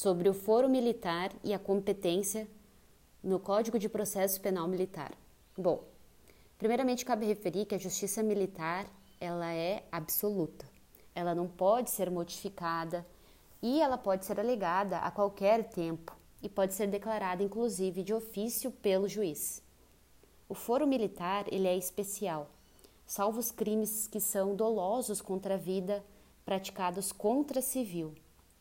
sobre o foro militar e a competência no Código de Processo Penal Militar. Bom, primeiramente cabe referir que a justiça militar ela é absoluta. Ela não pode ser modificada e ela pode ser alegada a qualquer tempo e pode ser declarada inclusive de ofício pelo juiz. O foro militar ele é especial, salvo os crimes que são dolosos contra a vida praticados contra civil.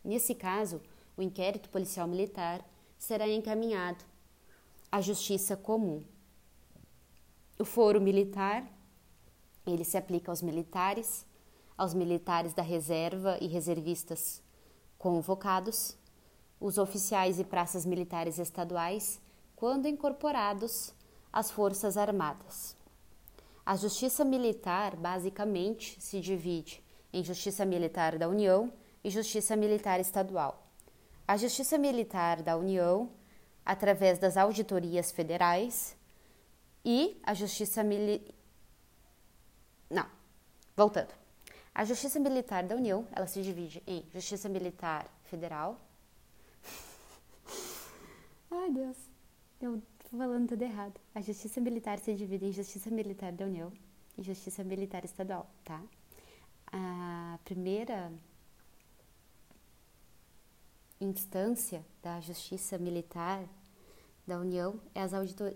Nesse caso, o inquérito policial militar será encaminhado à justiça comum. O foro militar, ele se aplica aos militares, aos militares da reserva e reservistas convocados, os oficiais e praças militares estaduais, quando incorporados às Forças Armadas. A Justiça Militar, basicamente, se divide em Justiça Militar da União e Justiça Militar Estadual. A Justiça Militar da União, através das auditorias federais, e a Justiça Militar. Não, voltando. A Justiça Militar da União, ela se divide em Justiça Militar Federal. Ai, Deus, eu tô falando tudo errado. A Justiça Militar se divide em Justiça Militar da União e Justiça Militar Estadual, tá? A primeira instância da Justiça Militar da União é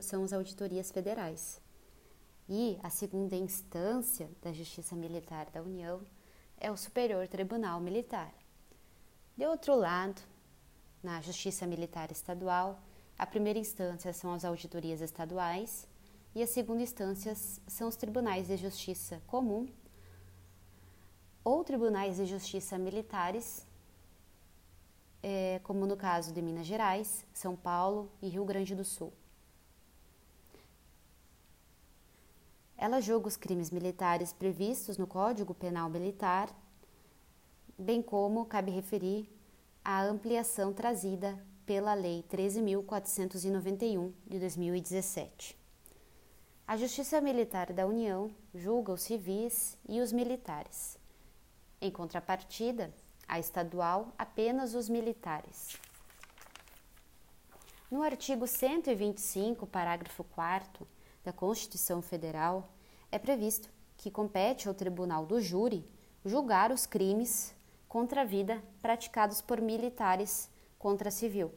são as auditorias federais. E a segunda instância da Justiça Militar da União é o Superior Tribunal Militar. De outro lado, na Justiça Militar Estadual, a primeira instância são as auditorias estaduais e a segunda instância são os tribunais de justiça comum ou tribunais de justiça militares, é, como no caso de Minas Gerais, São Paulo e Rio Grande do Sul. Ela julga os crimes militares previstos no Código Penal Militar, bem como cabe referir a ampliação trazida pela Lei 13.491 de 2017. A Justiça Militar da União julga os civis e os militares. Em contrapartida, a estadual apenas os militares. No artigo 125, parágrafo 4 da Constituição Federal, é previsto que compete ao Tribunal do Júri julgar os crimes contra a vida praticados por militares contra civil.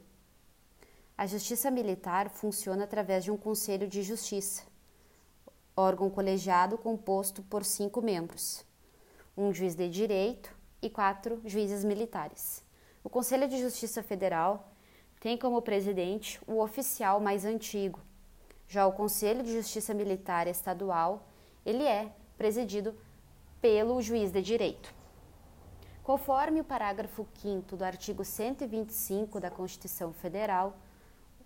A Justiça Militar funciona através de um Conselho de Justiça, órgão colegiado composto por cinco membros, um juiz de direito e quatro juízes militares. O Conselho de Justiça Federal tem como presidente o oficial mais antigo, já o Conselho de Justiça Militar Estadual, ele é presidido pelo juiz de direito. Conforme o parágrafo 5 do artigo 125 da Constituição Federal,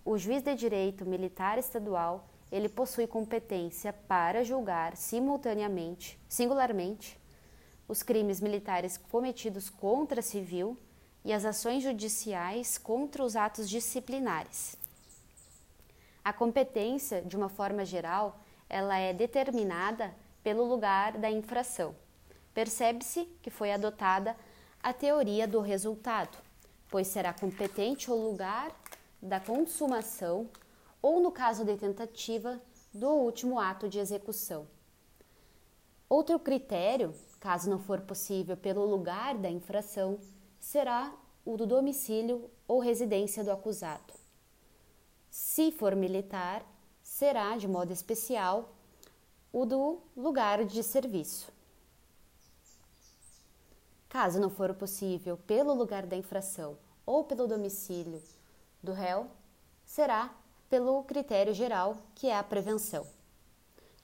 o juiz de direito militar estadual, ele possui competência para julgar simultaneamente, singularmente, os crimes militares cometidos contra civil e as ações judiciais contra os atos disciplinares. A competência, de uma forma geral, ela é determinada pelo lugar da infração. Percebe-se que foi adotada a teoria do resultado, pois será competente o lugar da consumação ou, no caso de tentativa, do último ato de execução. Outro critério, caso não for possível pelo lugar da infração, será o do domicílio ou residência do acusado. Se for militar, será, de modo especial, o do lugar de serviço. Caso não for possível pelo lugar da infração ou pelo domicílio do réu, será pelo critério geral, que é a prevenção,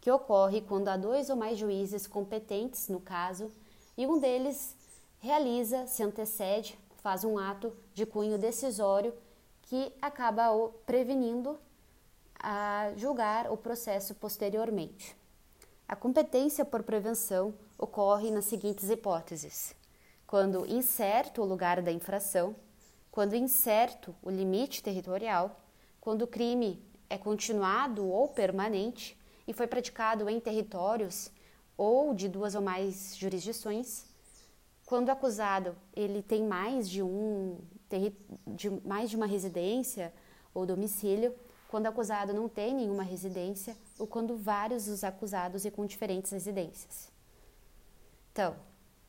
que ocorre quando há dois ou mais juízes competentes no caso e um deles realiza, se antecede, faz um ato de cunho decisório que acaba o prevenindo a julgar o processo posteriormente. A competência por prevenção ocorre nas seguintes hipóteses: quando incerto o lugar da infração, quando incerto o limite territorial, quando o crime é continuado ou permanente e foi praticado em territórios ou de duas ou mais jurisdições, quando o acusado ele tem mais de um de mais de uma residência ou domicílio, quando o acusado não tem nenhuma residência ou quando vários os acusados e com diferentes residências. Então,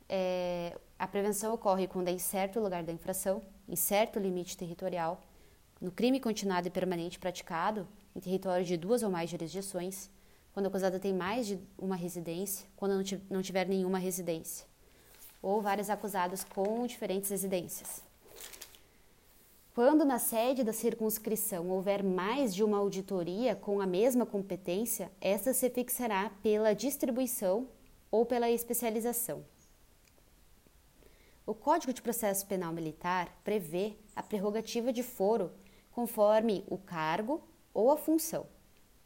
é, a prevenção ocorre quando é incerto o lugar da infração, incerto o limite territorial, no crime continuado e permanente praticado em território de duas ou mais jurisdições, quando o acusado tem mais de uma residência, quando não tiver nenhuma residência, ou vários acusados com diferentes residências. Quando na sede da circunscrição houver mais de uma auditoria com a mesma competência, essa se fixará pela distribuição ou pela especialização. O Código de Processo Penal Militar prevê a prerrogativa de foro conforme o cargo ou a função.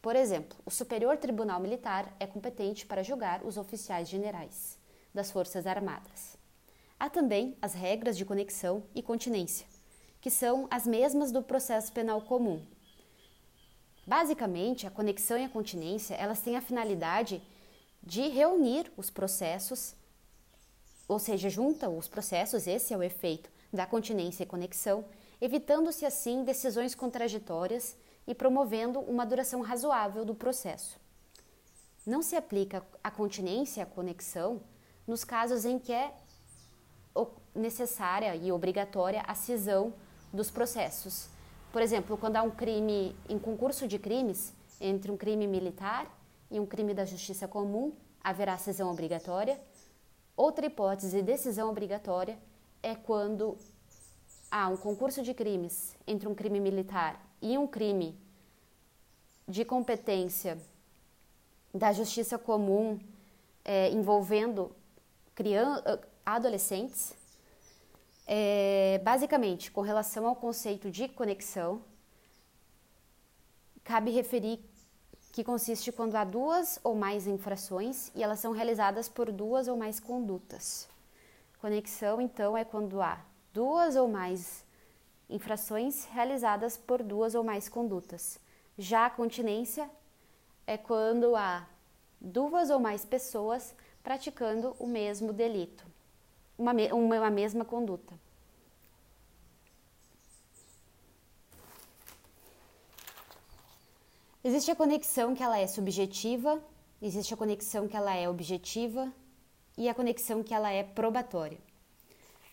Por exemplo, o Superior Tribunal Militar é competente para julgar os oficiais generais das Forças Armadas. Há também as regras de conexão e continência, que são as mesmas do processo penal comum. Basicamente, a conexão e a continência, elas têm a finalidade de reunir os processos ou seja, junta os processos, esse é o efeito da continência e conexão, evitando-se assim decisões contraditórias e promovendo uma duração razoável do processo. Não se aplica a continência a conexão nos casos em que é necessária e obrigatória a cisão dos processos. Por exemplo, quando há um crime em concurso de crimes entre um crime militar e um crime da justiça comum, haverá cisão obrigatória Outra hipótese de decisão obrigatória é quando há um concurso de crimes entre um crime militar e um crime de competência da justiça comum é, envolvendo adolescentes. É, basicamente, com relação ao conceito de conexão, cabe referir que consiste quando há duas ou mais infrações e elas são realizadas por duas ou mais condutas. Conexão, então, é quando há duas ou mais infrações realizadas por duas ou mais condutas. Já a continência é quando há duas ou mais pessoas praticando o mesmo delito, uma, uma mesma conduta. Existe a conexão que ela é subjetiva, existe a conexão que ela é objetiva e a conexão que ela é probatória.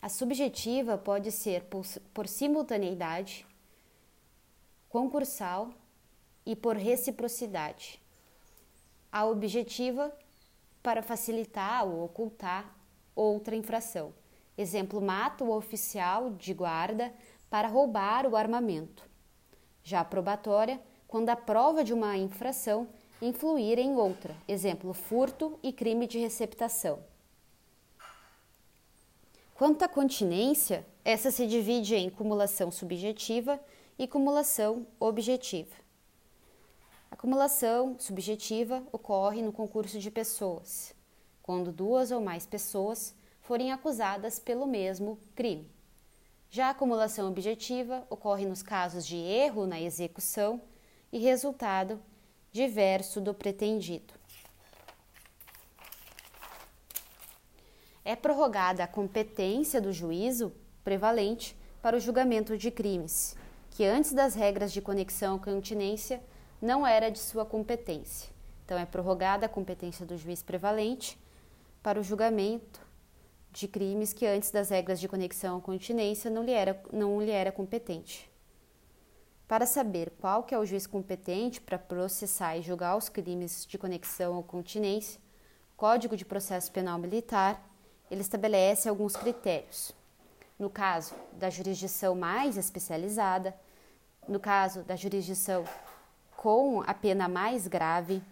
A subjetiva pode ser por, por simultaneidade, concursal e por reciprocidade. A objetiva para facilitar ou ocultar outra infração. Exemplo, mata o oficial de guarda para roubar o armamento. Já a probatória quando a prova de uma infração influir em outra, exemplo, furto e crime de receptação. Quanto à continência, essa se divide em cumulação subjetiva e cumulação objetiva. A cumulação subjetiva ocorre no concurso de pessoas, quando duas ou mais pessoas forem acusadas pelo mesmo crime. Já a acumulação objetiva ocorre nos casos de erro na execução e resultado diverso do pretendido. É prorrogada a competência do juízo prevalente para o julgamento de crimes, que antes das regras de conexão ou continência não era de sua competência. Então, é prorrogada a competência do juiz prevalente para o julgamento de crimes que antes das regras de conexão ou continência não lhe era, não lhe era competente. Para saber qual que é o juiz competente para processar e julgar os crimes de conexão ou continência, Código de Processo Penal Militar ele estabelece alguns critérios. No caso da jurisdição mais especializada, no caso da jurisdição com a pena mais grave,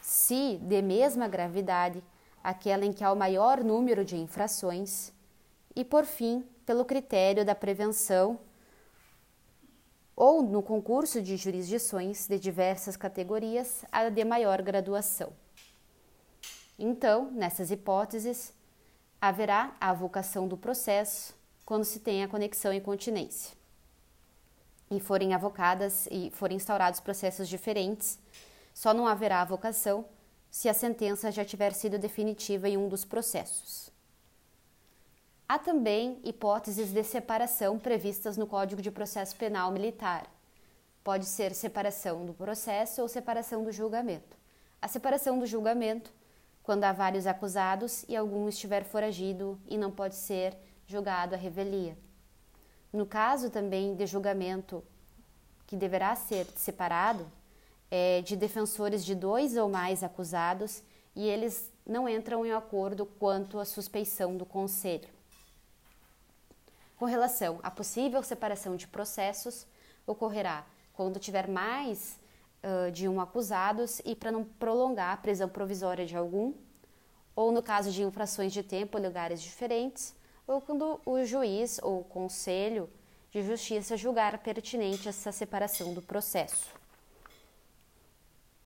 se de mesma gravidade, aquela em que há o maior número de infrações, e por fim, pelo critério da prevenção ou no concurso de jurisdições de diversas categorias, a de maior graduação. Então, nessas hipóteses, haverá a avocação do processo quando se tem a conexão e continência. E forem avocadas e forem instaurados processos diferentes, só não haverá avocação se a sentença já tiver sido definitiva em um dos processos. Há também hipóteses de separação previstas no Código de Processo Penal Militar. Pode ser separação do processo ou separação do julgamento. A separação do julgamento, quando há vários acusados e algum estiver foragido e não pode ser julgado à revelia. No caso também de julgamento que deverá ser separado, é de defensores de dois ou mais acusados e eles não entram em acordo quanto à suspeição do conselho. Com relação à possível separação de processos, ocorrerá quando tiver mais de um acusados e para não prolongar a prisão provisória de algum, ou no caso de infrações de tempo em lugares diferentes, ou quando o juiz ou o conselho de justiça julgar pertinente essa separação do processo.